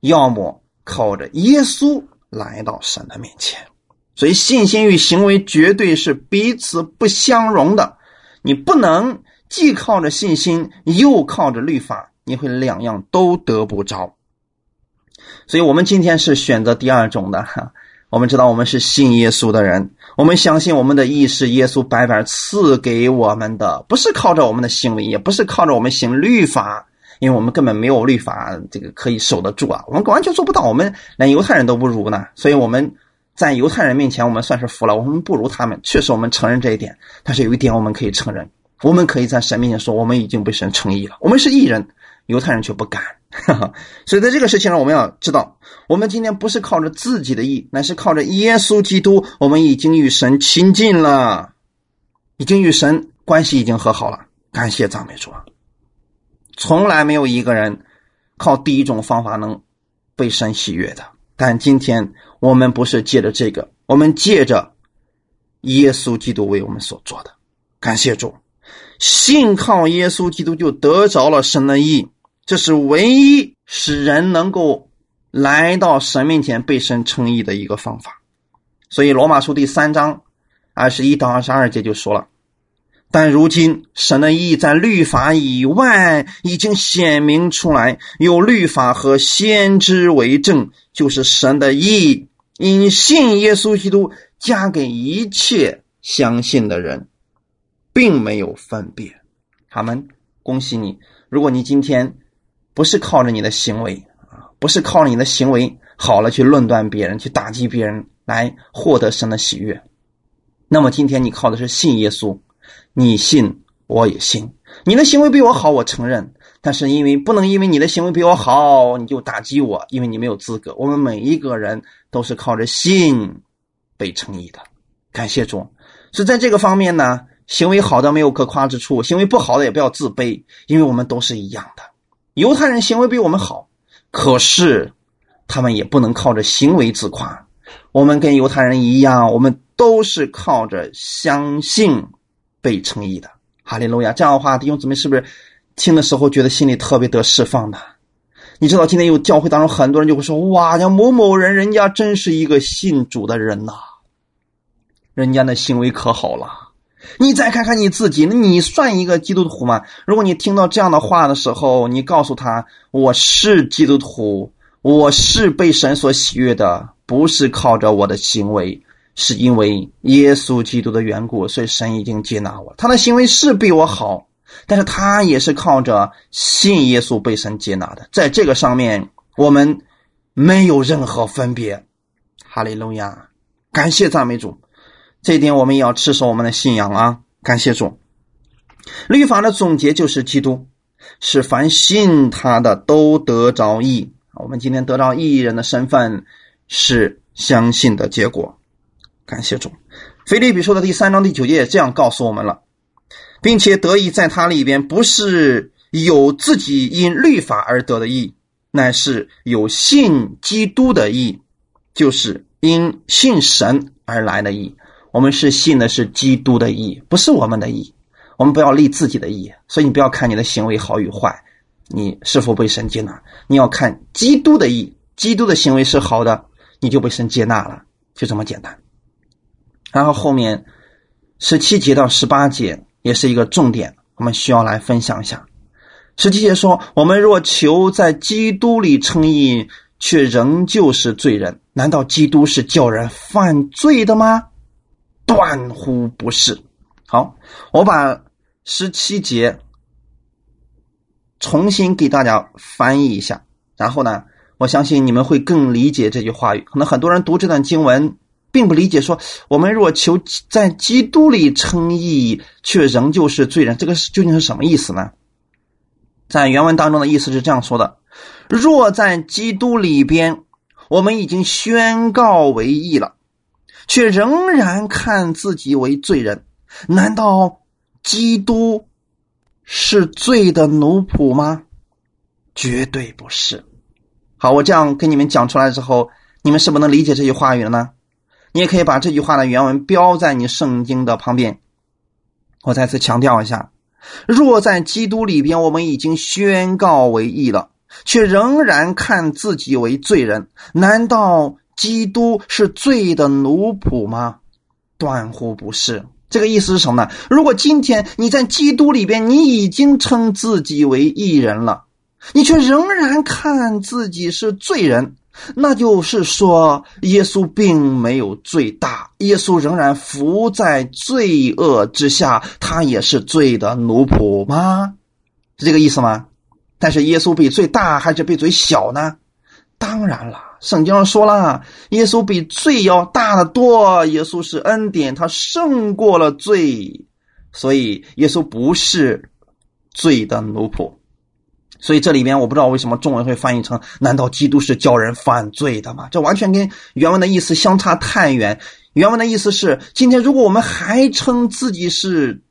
要么靠着耶稣。来到神的面前，所以信心与行为绝对是彼此不相容的。你不能既靠着信心又靠着律法，你会两样都得不着。所以我们今天是选择第二种的。哈，我们知道我们是信耶稣的人，我们相信我们的意是耶稣白白赐给我们的，不是靠着我们的行为，也不是靠着我们行律法。因为我们根本没有律法，这个可以守得住啊！我们完全做不到，我们连犹太人都不如呢。所以我们在犹太人面前，我们算是服了。我们不如他们，确实我们承认这一点。但是有一点我们可以承认，我们可以在神面前说，我们已经被神称义了，我们是义人。犹太人却不敢，哈 哈所以在这个事情上，我们要知道，我们今天不是靠着自己的义，乃是靠着耶稣基督，我们已经与神亲近了，已经与神关系已经和好了。感谢赞美主！从来没有一个人靠第一种方法能被神喜悦的，但今天我们不是借着这个，我们借着耶稣基督为我们所做的。感谢主，信靠耶稣基督就得着了神的意。这是唯一使人能够来到神面前被神称义的一个方法，所以罗马书第三章二十一到二十二节就说了：“但如今神的意在律法以外已经显明出来，有律法和先知为证，就是神的意，因信耶稣基督加给一切相信的人，并没有分别。”他们恭喜你，如果你今天。不是靠着你的行为啊，不是靠着你的行为好了去论断别人，去打击别人来获得神的喜悦。那么今天你靠的是信耶稣，你信我也信，你的行为比我好，我承认。但是因为不能因为你的行为比我好，你就打击我，因为你没有资格。我们每一个人都是靠着信被称义的，感谢主。是在这个方面呢，行为好的没有可夸之处，行为不好的也不要自卑，因为我们都是一样的。犹太人行为比我们好，可是他们也不能靠着行为自夸。我们跟犹太人一样，我们都是靠着相信被称义的。哈利路亚！这样的话，弟兄姊妹是不是听的时候觉得心里特别得释放呢？你知道，今天有教会当中很多人就会说：“哇，像某某人，人家真是一个信主的人呐，人家的行为可好了。”你再看看你自己，那你算一个基督徒吗？如果你听到这样的话的时候，你告诉他：“我是基督徒，我是被神所喜悦的，不是靠着我的行为，是因为耶稣基督的缘故，所以神已经接纳我。他的行为是比我好，但是他也是靠着信耶稣被神接纳的。在这个上面，我们没有任何分别。哈利路亚，感谢赞美主。”这一点我们也要持守我们的信仰啊！感谢主。律法的总结就是基督，是凡信他的都得着义。我们今天得到义人的身份是相信的结果。感谢主。腓立比书的第三章第九节也这样告诉我们了，并且得以在他里边，不是有自己因律法而得的义，乃是有信基督的义，就是因信神而来的义。我们是信的是基督的义，不是我们的义。我们不要立自己的义，所以你不要看你的行为好与坏，你是否被神接纳。你要看基督的义，基督的行为是好的，你就被神接纳了，就这么简单。然后后面十七节到十八节也是一个重点，我们需要来分享一下。十七节说：“我们若求在基督里称义，却仍旧是罪人，难道基督是叫人犯罪的吗？”断乎不是。好，我把十七节重新给大家翻译一下，然后呢，我相信你们会更理解这句话语。可能很多人读这段经文，并不理解，说我们若求在基督里称义，却仍旧是罪人，这个究竟是什么意思呢？在原文当中的意思是这样说的：若在基督里边，我们已经宣告为义了。却仍然看自己为罪人，难道基督是罪的奴仆吗？绝对不是。好，我这样跟你们讲出来之后，你们是不是能理解这句话语了呢？你也可以把这句话的原文标在你圣经的旁边。我再次强调一下：若在基督里边，我们已经宣告为义了，却仍然看自己为罪人，难道？基督是罪的奴仆吗？断乎不是。这个意思是什么呢？如果今天你在基督里边，你已经称自己为义人了，你却仍然看自己是罪人，那就是说，耶稣并没有罪大，耶稣仍然伏在罪恶之下，他也是罪的奴仆吗？是这个意思吗？但是耶稣比罪大还是比罪小呢？当然了。圣经上说了，耶稣比罪要大得多。耶稣是恩典，他胜过了罪，所以耶稣不是罪的奴仆。所以这里边我不知道为什么中文会翻译成“难道基督是叫人犯罪的吗？”这完全跟原文的意思相差太远。原文的意思是：今天如果我们还称自己是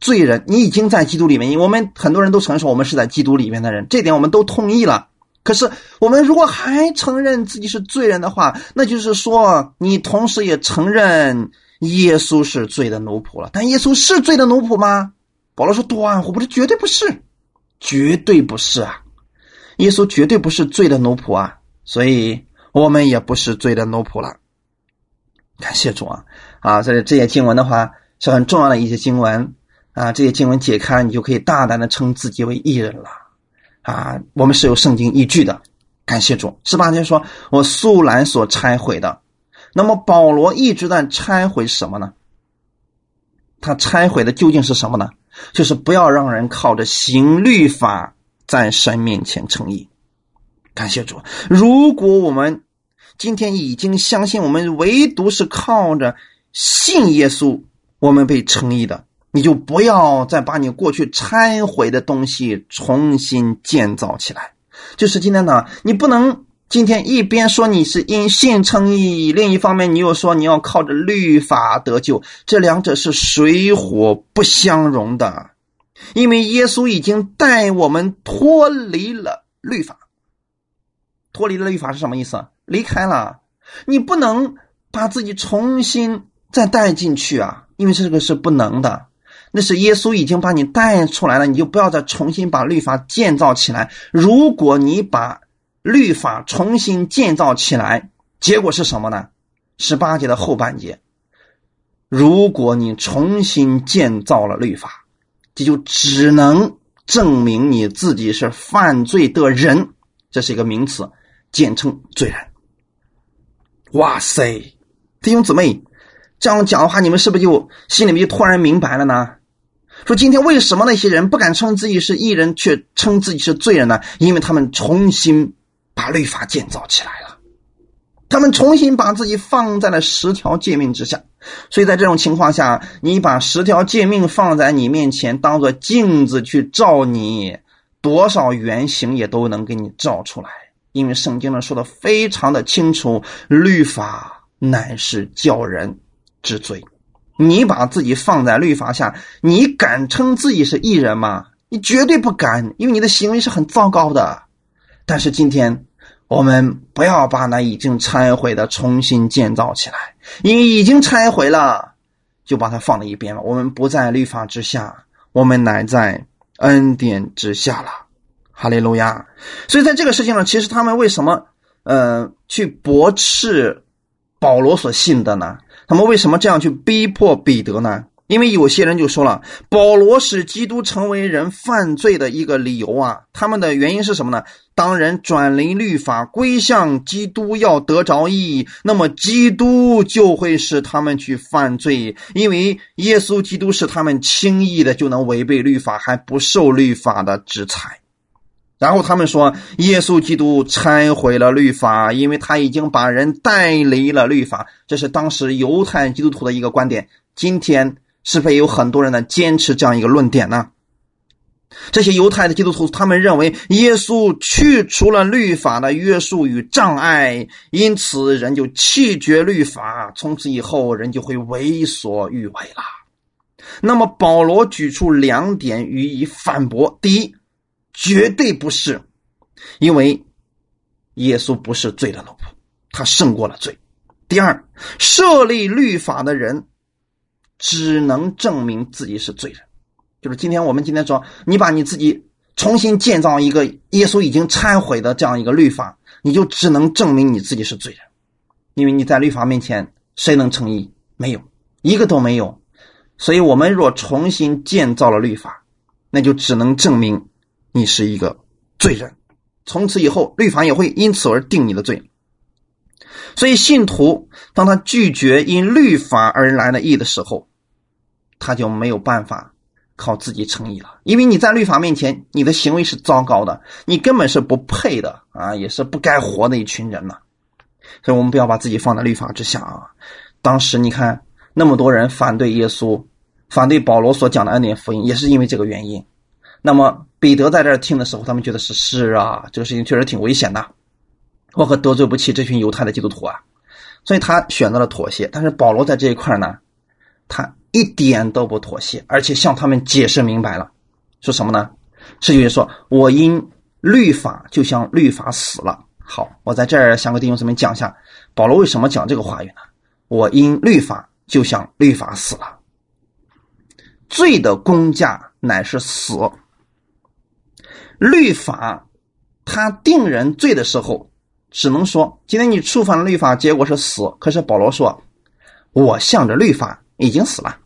罪人，你已经在基督里面。我们很多人都承认说我们是在基督里面的人，这点我们都同意了。可是我们如果还承认自己是罪人的话，那就是说你同时也承认耶稣是罪的奴仆了。但耶稣是罪的奴仆吗？保罗说：“断乎不是，绝对不是。”绝对不是啊！耶稣绝对不是罪的奴仆啊，所以我们也不是罪的奴仆了。感谢主啊！啊，这这些经文的话是很重要的一些经文啊，这些经文解开，你就可以大胆的称自己为义人了啊！我们是有圣经依据的。感谢主。十八节说：“我素兰所拆毁的。”那么保罗一直在拆毁什么呢？他拆毁的究竟是什么呢？就是不要让人靠着行律法在神面前称义。感谢主！如果我们今天已经相信，我们唯独是靠着信耶稣，我们被称义的，你就不要再把你过去拆毁的东西重新建造起来。就是今天呢，你不能今天一边说你是因信称义，另一方面你又说你要靠着律法得救，这两者是水火不相容的。因为耶稣已经带我们脱离了律法，脱离了律法是什么意思？离开了，你不能把自己重新再带进去啊！因为这个是不能的，那是耶稣已经把你带出来了，你就不要再重新把律法建造起来。如果你把律法重新建造起来，结果是什么呢？十八节的后半节，如果你重新建造了律法。这就只能证明你自己是犯罪的人，这是一个名词，简称罪人。哇塞，弟兄姊妹，这样讲的话，你们是不是就心里面就突然明白了呢？说今天为什么那些人不敢称自己是艺人，却称自己是罪人呢？因为他们重新把律法建造起来了。他们重新把自己放在了十条诫命之下，所以在这种情况下，你把十条诫命放在你面前，当做镜子去照你，多少原型也都能给你照出来。因为圣经上说的非常的清楚，律法乃是叫人之罪。你把自己放在律法下，你敢称自己是艺人吗？你绝对不敢，因为你的行为是很糟糕的。但是今天。我们不要把那已经拆毁的重新建造起来，因为已经拆毁了，就把它放在一边了。我们不在律法之下，我们乃在恩典之下了。哈利路亚！所以在这个事情上，其实他们为什么呃去驳斥保罗所信的呢？他们为什么这样去逼迫彼得呢？因为有些人就说了，保罗使基督成为人犯罪的一个理由啊。他们的原因是什么呢？当人转离律法归向基督，要得着义，那么基督就会使他们去犯罪，因为耶稣基督是他们轻易的就能违背律法，还不受律法的制裁。然后他们说，耶稣基督拆毁了律法，因为他已经把人带离了律法。这是当时犹太基督徒的一个观点。今天。是否有很多人呢坚持这样一个论点呢？这些犹太的基督徒，他们认为耶稣去除了律法的约束与障碍，因此人就弃绝律法，从此以后人就会为所欲为了。那么保罗举出两点予以反驳：第一，绝对不是，因为耶稣不是罪的奴仆，他胜过了罪；第二，设立律法的人。只能证明自己是罪人，就是今天我们今天说，你把你自己重新建造一个耶稣已经忏悔的这样一个律法，你就只能证明你自己是罪人，因为你在律法面前谁能称义？没有一个都没有。所以，我们若重新建造了律法，那就只能证明你是一个罪人，从此以后律法也会因此而定你的罪。所以，信徒当他拒绝因律法而来的义的时候，他就没有办法靠自己称义了。因为你在律法面前，你的行为是糟糕的，你根本是不配的啊，也是不该活的一群人呢。所以我们不要把自己放在律法之下啊。当时你看那么多人反对耶稣，反对保罗所讲的恩典福音，也是因为这个原因。那么彼得在这儿听的时候，他们觉得是是啊，这个事情确实挺危险的，我可得罪不起这群犹太的基督徒啊，所以他选择了妥协。但是保罗在这一块呢，他一点都不妥协，而且向他们解释明白了，说什么呢？是就是说我因律法就像律法死了。好，我在这儿向各弟兄姊妹讲一下，保罗为什么讲这个话语呢？我因律法就像律法死了，罪的公价乃是死。律法，他定人罪的时候，只能说今天你触犯了律法，结果是死。可是保罗说，我向着律法已经死了。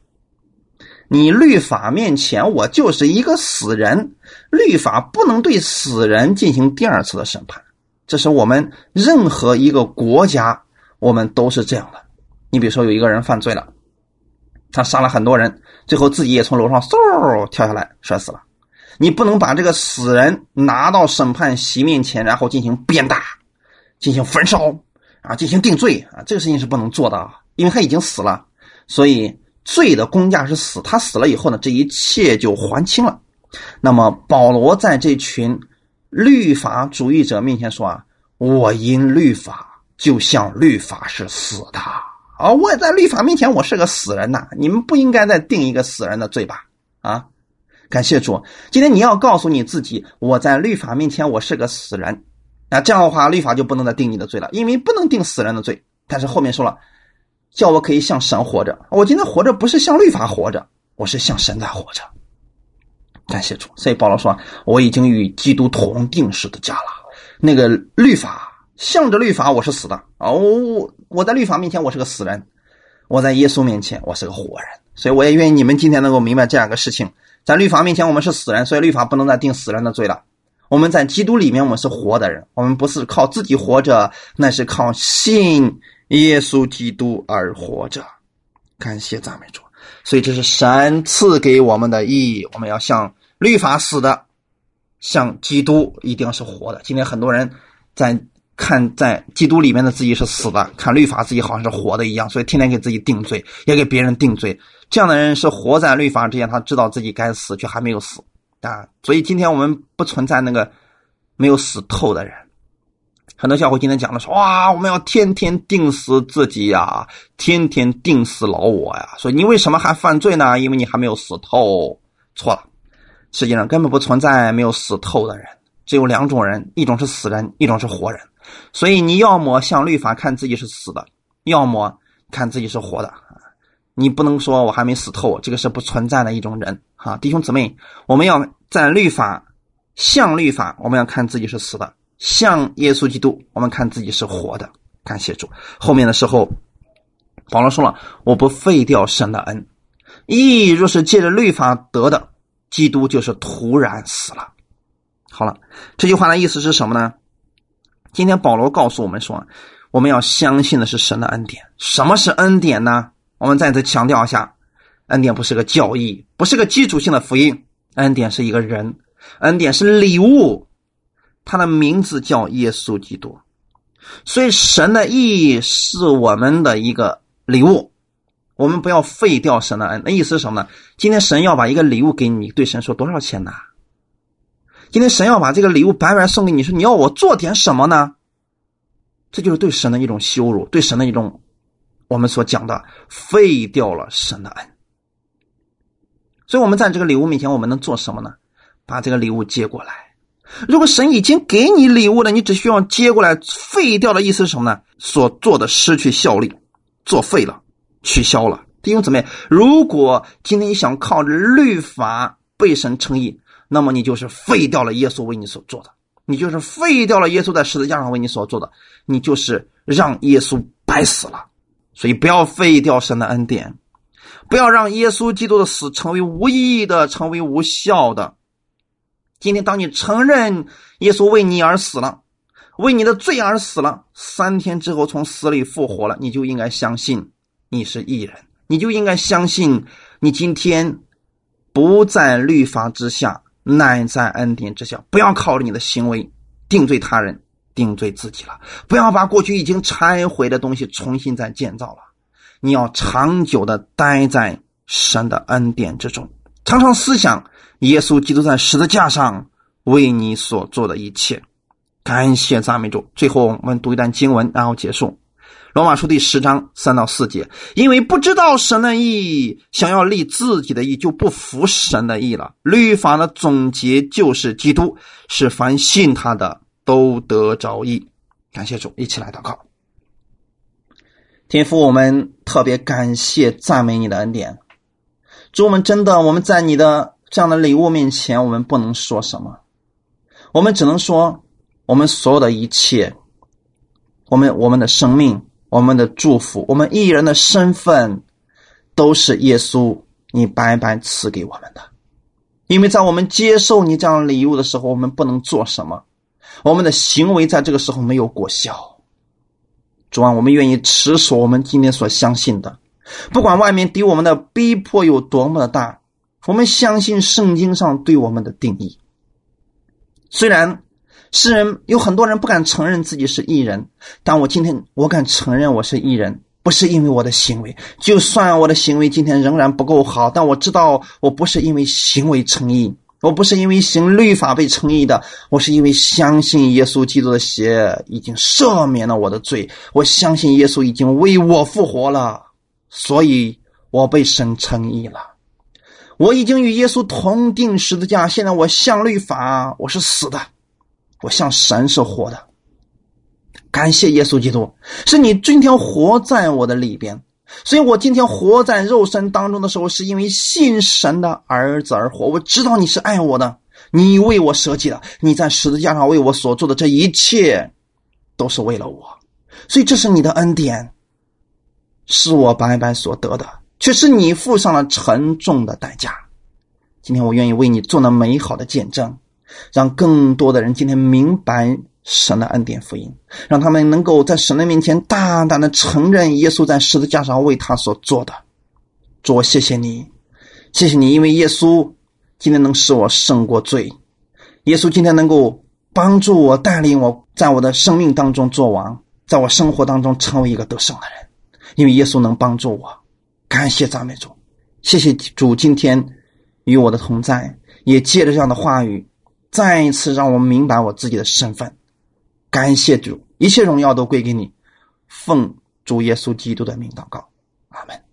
你律法面前，我就是一个死人。律法不能对死人进行第二次的审判。这是我们任何一个国家，我们都是这样的。你比如说，有一个人犯罪了，他杀了很多人，最后自己也从楼上嗖跳下来摔死了。你不能把这个死人拿到审判席面前，然后进行鞭打、进行焚烧啊，进行定罪啊，这个事情是不能做的，因为他已经死了。所以罪的公价是死，他死了以后呢，这一切就还清了。那么保罗在这群律法主义者面前说啊，我因律法就像律法是死的啊，我也在律法面前我是个死人呐，你们不应该再定一个死人的罪吧？啊！感谢主，今天你要告诉你自己，我在律法面前我是个死人，那这样的话，律法就不能再定你的罪了，因为不能定死人的罪。但是后面说了，叫我可以向神活着，我今天活着不是向律法活着，我是向神在活着。感谢主，所以保罗说，我已经与基督同定十字架了。那个律法向着律法，我是死的哦，我在律法面前我是个死人，我在耶稣面前我是个活人。所以我也愿意你们今天能够明白这样一个事情。在律法面前，我们是死人，所以律法不能再定死人的罪了。我们在基督里面，我们是活的人，我们不是靠自己活着，那是靠信耶稣基督而活着。感谢赞美主，所以这是神赐给我们的意义。我们要向律法死的，向基督一定是活的。今天很多人在看在基督里面的自己是死的，看律法自己好像是活的一样，所以天天给自己定罪，也给别人定罪。这样的人是活在律法之前，他知道自己该死，却还没有死啊！所以今天我们不存在那个没有死透的人。很多小伙今天讲的说：“哇，我们要天天定死自己呀，天天定死老我呀。”所以你为什么还犯罪呢？因为你还没有死透。错了，实际上根本不存在没有死透的人，只有两种人：一种是死人，一种是活人。所以你要么向律法看自己是死的，要么看自己是活的。你不能说我还没死透，这个是不存在的一种人哈，弟兄姊妹，我们要在律法像律法，我们要看自己是死的；像耶稣基督，我们看自己是活的。感谢主。后面的时候，保罗说了：“我不废掉神的恩，义若是借着律法得的，基督就是突然死了。”好了，这句话的意思是什么呢？今天保罗告诉我们说，我们要相信的是神的恩典。什么是恩典呢？我们再次强调一下，恩典不是个教义，不是个基础性的福音，恩典是一个人，恩典是礼物，它的名字叫耶稣基督。所以神的意义是我们的一个礼物，我们不要废掉神的恩。那意思是什么呢？今天神要把一个礼物给你，对神说多少钱呢？今天神要把这个礼物白白送给你，说你要我做点什么呢？这就是对神的一种羞辱，对神的一种。我们所讲的废掉了神的恩，所以我们在这个礼物面前，我们能做什么呢？把这个礼物接过来。如果神已经给你礼物了，你只需要接过来。废掉的意思是什么呢？所做的失去效力，作废了，取消了。弟兄姊妹，如果今天你想靠着律法被神称义，那么你就是废掉了耶稣为你所做的，你就是废掉了耶稣在十字架上为你所做的，你就是让耶稣白死了。所以不要废掉神的恩典，不要让耶稣基督的死成为无意义的，成为无效的。今天，当你承认耶稣为你而死了，为你的罪而死了，三天之后从死里复活了，你就应该相信你是义人，你就应该相信你今天不在律法之下，乃在恩典之下。不要靠着你的行为定罪他人。定罪自己了，不要把过去已经拆毁的东西重新再建造了。你要长久的待在神的恩典之中，常常思想耶稣基督在十字架上为你所做的一切。感谢赞美主。最后我们读一段经文，然后结束。罗马书第十章三到四节，因为不知道神的意，想要立自己的意，就不服神的意了。律法的总结就是基督，是凡信他的都得着意。感谢主，一起来祷告。天父，我们特别感谢赞美你的恩典。主，我们真的我们在你的这样的礼物面前，我们不能说什么，我们只能说，我们所有的一切，我们我们的生命。我们的祝福，我们艺人的身份，都是耶稣你白白赐给我们的。因为在我们接受你这样礼物的时候，我们不能做什么，我们的行为在这个时候没有果效。主啊，我们愿意持守我们今天所相信的，不管外面对我们的逼迫有多么的大，我们相信圣经上对我们的定义。虽然。世人有很多人不敢承认自己是艺人，但我今天我敢承认我是艺人，不是因为我的行为，就算我的行为今天仍然不够好，但我知道我不是因为行为成义，我不是因为行律法被称义的，我是因为相信耶稣基督的血已经赦免了我的罪，我相信耶稣已经为我复活了，所以我被神称义了，我已经与耶稣同定十字架，现在我向律法，我是死的。我像神是活的，感谢耶稣基督，是你今天活在我的里边，所以我今天活在肉身当中的时候，是因为信神的儿子而活。我知道你是爱我的，你为我舍己了，你在十字架上为我所做的这一切，都是为了我，所以这是你的恩典，是我白白所得的，却是你付上了沉重的代价。今天我愿意为你做那美好的见证。让更多的人今天明白神的恩典福音，让他们能够在神的面前大胆的承认耶稣在十字架上为他所做的。主，谢谢你，谢谢你，因为耶稣今天能使我胜过罪，耶稣今天能够帮助我带领我在我的生命当中做王，在我生活当中成为一个得胜的人，因为耶稣能帮助我。感谢赞美主，谢谢主今天与我的同在，也借着这样的话语。再一次让我明白我自己的身份，感谢主，一切荣耀都归给你，奉主耶稣基督的名祷告，阿门。